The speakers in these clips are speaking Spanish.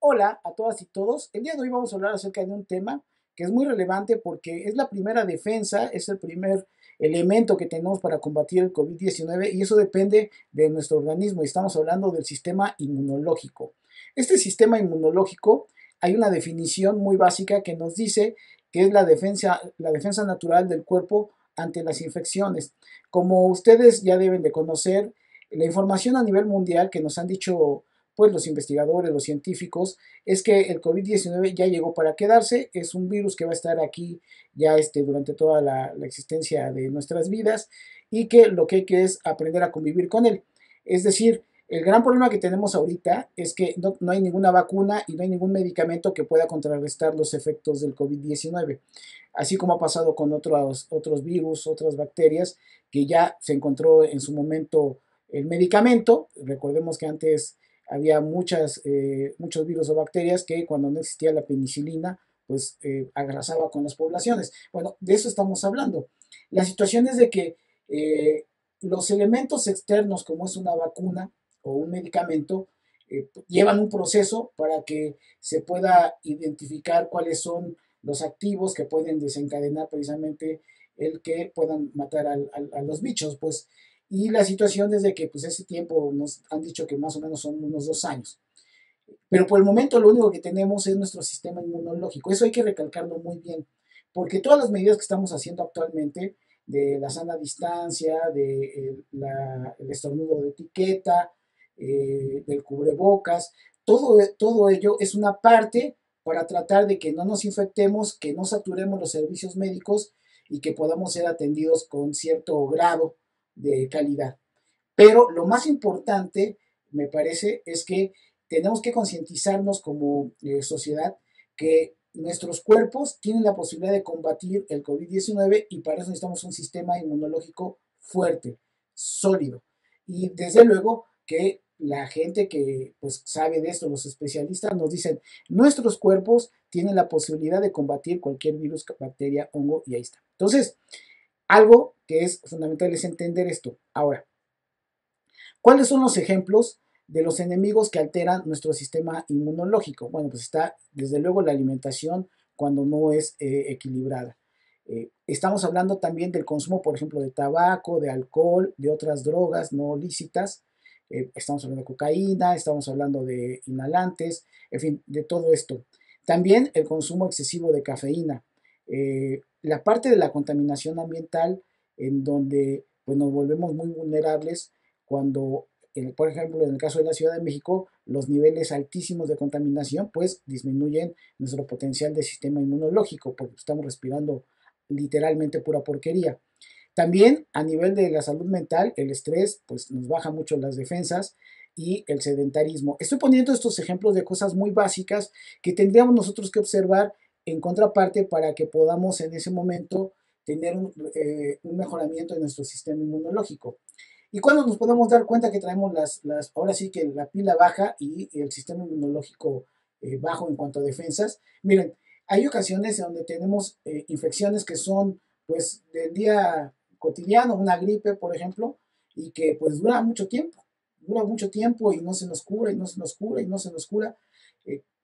Hola a todas y todos. El día de hoy vamos a hablar acerca de un tema que es muy relevante porque es la primera defensa, es el primer elemento que tenemos para combatir el COVID-19 y eso depende de nuestro organismo. Estamos hablando del sistema inmunológico. Este sistema inmunológico, hay una definición muy básica que nos dice que es la defensa, la defensa natural del cuerpo ante las infecciones. Como ustedes ya deben de conocer, la información a nivel mundial que nos han dicho pues los investigadores, los científicos, es que el COVID-19 ya llegó para quedarse, es un virus que va a estar aquí ya este, durante toda la, existencia de nuestras vidas y que lo que hay que es aprender a convivir con él. Es decir, el gran problema que tenemos ahorita es que no, no, hay ninguna vacuna y no hay ningún medicamento que pueda contrarrestar los efectos del COVID-19, así como ha pasado con otros, otros virus, otras bacterias, que ya se encontró en su momento el medicamento. Recordemos que antes había muchas, eh, muchos virus o bacterias que cuando no existía la penicilina, pues eh, agrasaba con las poblaciones. Bueno, de eso estamos hablando. La situación es de que eh, los elementos externos, como es una vacuna o un medicamento, llevan un proceso para que se pueda identificar cuáles son los activos que pueden desencadenar precisamente el que puedan matar a los bichos. Pues y la situación desde que pues ese tiempo nos han dicho que más o menos son unos dos años. Pero por el momento lo único que tenemos es nuestro sistema inmunológico. Eso hay que recalcarlo muy bien, porque todas las medidas que estamos haciendo actualmente, de la sana distancia, de el estornudo de etiqueta, eh, del cubrebocas, todo, todo ello es una parte para tratar de que no nos infectemos, que no saturemos los servicios médicos y que podamos ser atendidos con cierto grado de calidad. Pero lo más importante, me parece, es que tenemos que concientizarnos como eh, sociedad que nuestros cuerpos tienen la posibilidad de combatir el COVID-19 y para eso necesitamos un sistema inmunológico fuerte, sólido. Y desde luego que la gente que pues, sabe de esto, los especialistas, nos dicen, nuestros cuerpos tienen la posibilidad de combatir cualquier virus, bacteria, hongo y ahí está. Entonces, algo que es fundamental es entender esto. Ahora, ¿cuáles son los ejemplos de los enemigos que alteran nuestro sistema inmunológico? Bueno, pues está desde luego la alimentación cuando no es eh, equilibrada. Eh, estamos hablando también del consumo, por ejemplo, de tabaco, de alcohol, de otras drogas no lícitas. Eh, estamos hablando de cocaína, estamos hablando de inhalantes, en fin, de todo esto. También el consumo excesivo de cafeína la parte de la contaminación ambiental en donde pues, nos volvemos muy vulnerables cuando, por ejemplo, en el caso de la Ciudad de México, los niveles altísimos de contaminación pues disminuyen nuestro potencial de sistema inmunológico porque estamos respirando literalmente pura porquería. También a nivel de la salud mental, el estrés pues nos baja mucho las defensas y el sedentarismo. Estoy poniendo estos ejemplos de cosas muy básicas que tendríamos nosotros que observar en contraparte para que podamos en ese momento tener eh, un, mejoramiento de nuestro sistema inmunológico. ¿Y cuando nos podemos dar cuenta que traemos las, las ahora sí que la pila baja y el sistema inmunológico eh, bajo en cuanto a defensas? Miren, hay ocasiones en donde tenemos eh, infecciones que son pues del día cotidiano, una gripe, por ejemplo, y que pues dura mucho tiempo, dura mucho tiempo y no se nos cura y no se nos cura y no se nos cura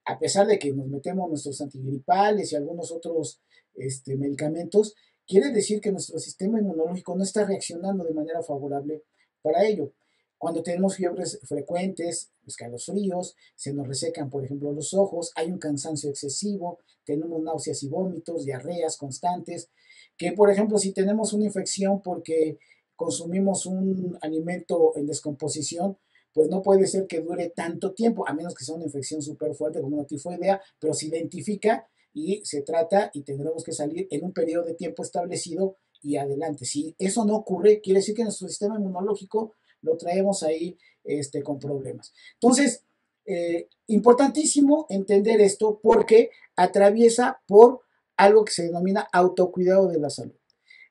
a pesar de que nos metemos nuestros antigripales y algunos otros este, medicamentos, quiere decir que nuestro sistema inmunológico no está reaccionando de manera favorable para ello. Cuando tenemos fiebres frecuentes, escalofríos, se nos resecan, por ejemplo, los ojos, hay un cansancio excesivo, tenemos náuseas y vómitos, diarreas constantes, que, por ejemplo, si tenemos una infección porque consumimos un alimento en descomposición, pues no puede ser que dure tanto tiempo, a menos que sea una infección súper fuerte como una tifoidea, pero se identifica y se trata y tendremos que salir en un periodo de tiempo establecido y adelante. Si eso no ocurre, quiere decir que nuestro sistema inmunológico lo traemos ahí este, con problemas. Entonces, eh, importantísimo entender esto porque atraviesa por algo que se denomina autocuidado de la salud.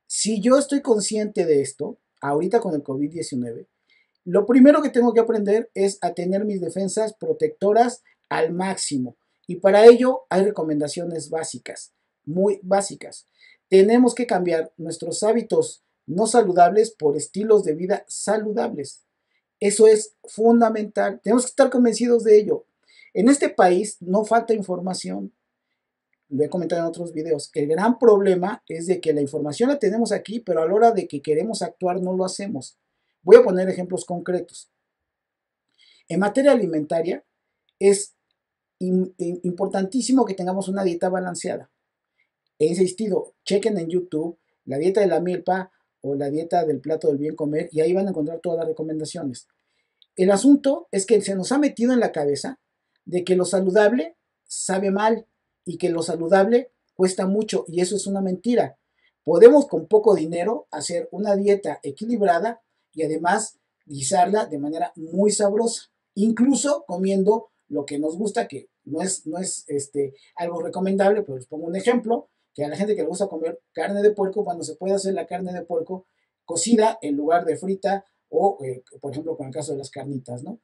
Si yo estoy consciente de esto, ahorita con el COVID-19, lo primero que tengo que aprender es a tener mis defensas protectoras al máximo. Y para ello hay recomendaciones básicas, muy básicas. Tenemos que cambiar nuestros hábitos no saludables por estilos de vida saludables. Eso es fundamental. Tenemos que estar convencidos de ello. En este país no falta información, lo he comentado en otros videos, el gran problema es de que la información la tenemos aquí, pero a la hora de que queremos actuar no lo hacemos. Voy a poner ejemplos concretos. En materia alimentaria es importantísimo que tengamos una dieta balanceada. He insistido, chequen en YouTube la dieta de la milpa o la dieta del plato del bien comer y ahí van a encontrar todas las recomendaciones. El asunto es que se nos ha metido en la cabeza de que lo saludable sabe mal y que lo saludable cuesta mucho y eso es una mentira. Podemos con poco dinero hacer una dieta equilibrada y además guisarla de manera muy sabrosa, incluso comiendo lo que nos gusta, que no es, no es este, algo recomendable, pero les pongo un ejemplo, que a la gente que le gusta comer carne de puerco, cuando se puede hacer la carne de puerco cocida en lugar de frita o, eh, por ejemplo, con el caso de las carnitas, ¿no?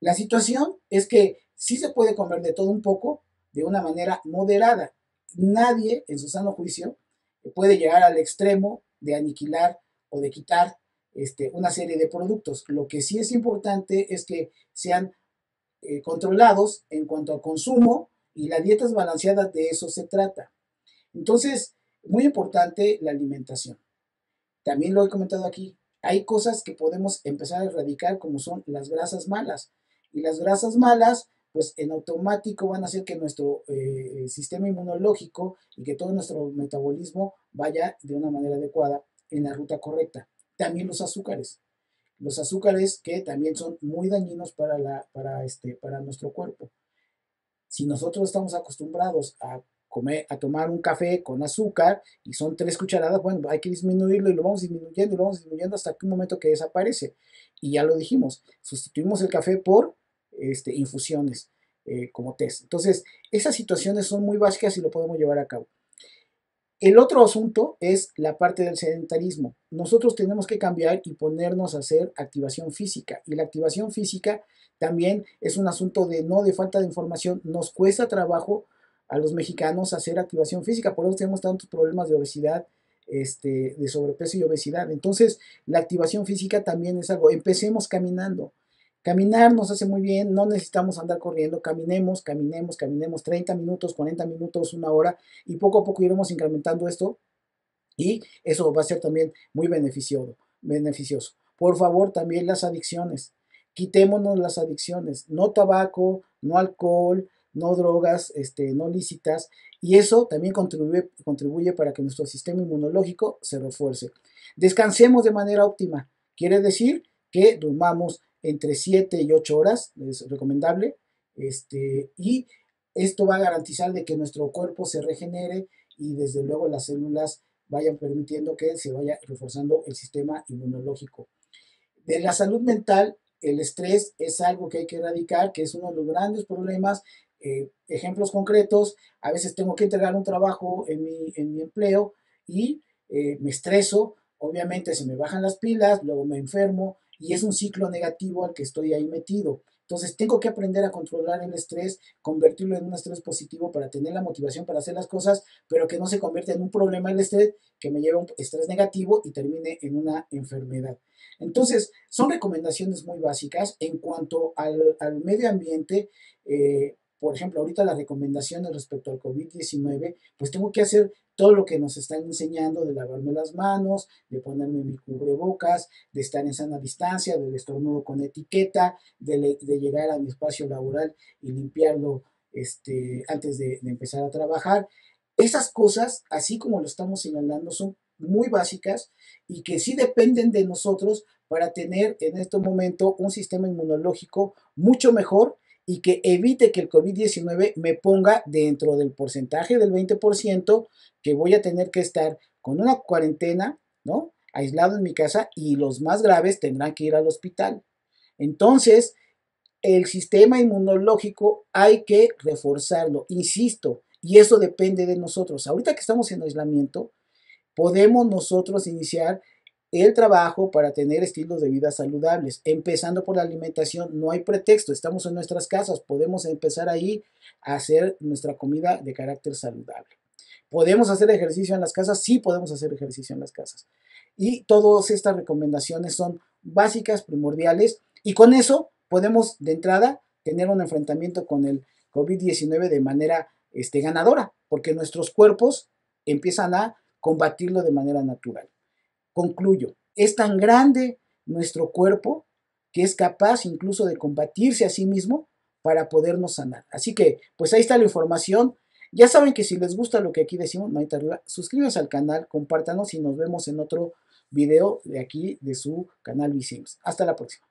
La situación es que sí se puede comer de todo un poco de una manera moderada. Nadie, en su sano juicio, puede llegar al extremo de aniquilar o de quitar este, una serie de productos. Lo que sí es importante es que sean eh, controlados en cuanto a consumo y la dieta es balanceada, de eso se trata. Entonces, muy importante la alimentación. También lo he comentado aquí, hay cosas que podemos empezar a erradicar como son las grasas malas. Y las grasas malas, pues en automático van a hacer que nuestro eh, sistema inmunológico y que todo nuestro metabolismo vaya de una manera adecuada en la ruta correcta. También los azúcares. Los azúcares que también son muy dañinos para, la, para, este, para nuestro cuerpo. Si nosotros estamos acostumbrados a comer, a tomar un café con azúcar y son tres cucharadas, bueno, hay que disminuirlo y lo vamos disminuyendo y lo vamos disminuyendo hasta que un momento que desaparece. Y ya lo dijimos, sustituimos el café por este, infusiones eh, como test. Entonces, esas situaciones son muy básicas y lo podemos llevar a cabo. El otro asunto es la parte del sedentarismo. Nosotros tenemos que cambiar y ponernos a hacer activación física. Y la activación física también es un asunto de no de falta de información. Nos cuesta trabajo a los mexicanos hacer activación física, por eso tenemos tantos problemas de obesidad, este, de sobrepeso y obesidad. Entonces, la activación física también es algo. Empecemos caminando. Caminar nos hace muy bien, no necesitamos andar corriendo, caminemos, caminemos, caminemos 30 minutos, 40 minutos, una hora y poco a poco iremos incrementando esto y eso va a ser también muy beneficioso. beneficioso. Por favor, también las adicciones. Quitémonos las adicciones, no tabaco, no alcohol, no drogas este, no lícitas, y eso también contribuye, contribuye para que nuestro sistema inmunológico se refuerce. Descansemos de manera óptima, quiere decir que durmamos entre 7 y 8 horas, es recomendable, este, y esto va a garantizar de que nuestro cuerpo se regenere y desde luego las células vayan permitiendo que se vaya reforzando el sistema inmunológico. De la salud mental, el estrés es algo que hay que erradicar, que es uno de los grandes problemas eh, ejemplos concretos, a veces tengo que entregar un trabajo en mi, en mi empleo y eh, me estreso, obviamente se me bajan las pilas, luego me enfermo y es un ciclo negativo al que estoy ahí metido. Entonces tengo que aprender a controlar el estrés, convertirlo en un estrés positivo para tener la motivación para hacer las cosas, pero que no se convierta en un problema el estrés que me lleve a un estrés negativo y termine en una enfermedad. Entonces, son recomendaciones muy básicas en cuanto al, al medio ambiente. Eh, por ejemplo, ahorita las recomendaciones respecto al COVID-19, pues tengo que hacer todo lo que nos están enseñando de lavarme las manos, de ponerme mi cubrebocas, de estar en sana distancia, del estornudo con etiqueta, de, llegar a mi espacio laboral y limpiarlo este, antes de, de empezar a trabajar. Esas cosas, así como lo estamos señalando, son muy básicas y que sí dependen de nosotros para tener en este momento un sistema inmunológico mucho mejor y que evite que el COVID-19 me ponga dentro del porcentaje del 20% que voy a tener que estar con una cuarentena, ¿no? Aislado en mi casa y los más graves tendrán que ir al hospital. Entonces, el sistema inmunológico hay que reforzarlo, insisto, y eso depende de nosotros. Ahorita que estamos en aislamiento, podemos nosotros iniciar el trabajo para tener estilos de vida saludables, empezando por la alimentación. No hay pretexto, estamos en nuestras casas, podemos empezar ahí a hacer nuestra comida de carácter saludable. ¿Podemos hacer ejercicio en las casas? Sí, podemos hacer ejercicio en las casas. Y todas estas recomendaciones son básicas, primordiales, y con eso podemos de entrada tener un enfrentamiento con el COVID-19 de manera este, ganadora, porque nuestros cuerpos empiezan a combatirlo de manera natural. Concluyo, es tan grande nuestro cuerpo que es capaz incluso de combatirse a sí mismo para podernos sanar. Así que, pues ahí está la información. Ya saben que si les gusta lo que aquí decimos, manita arriba, suscríbanse al canal, compártanos y nos vemos en otro video de aquí de su canal Visims. Hasta la próxima.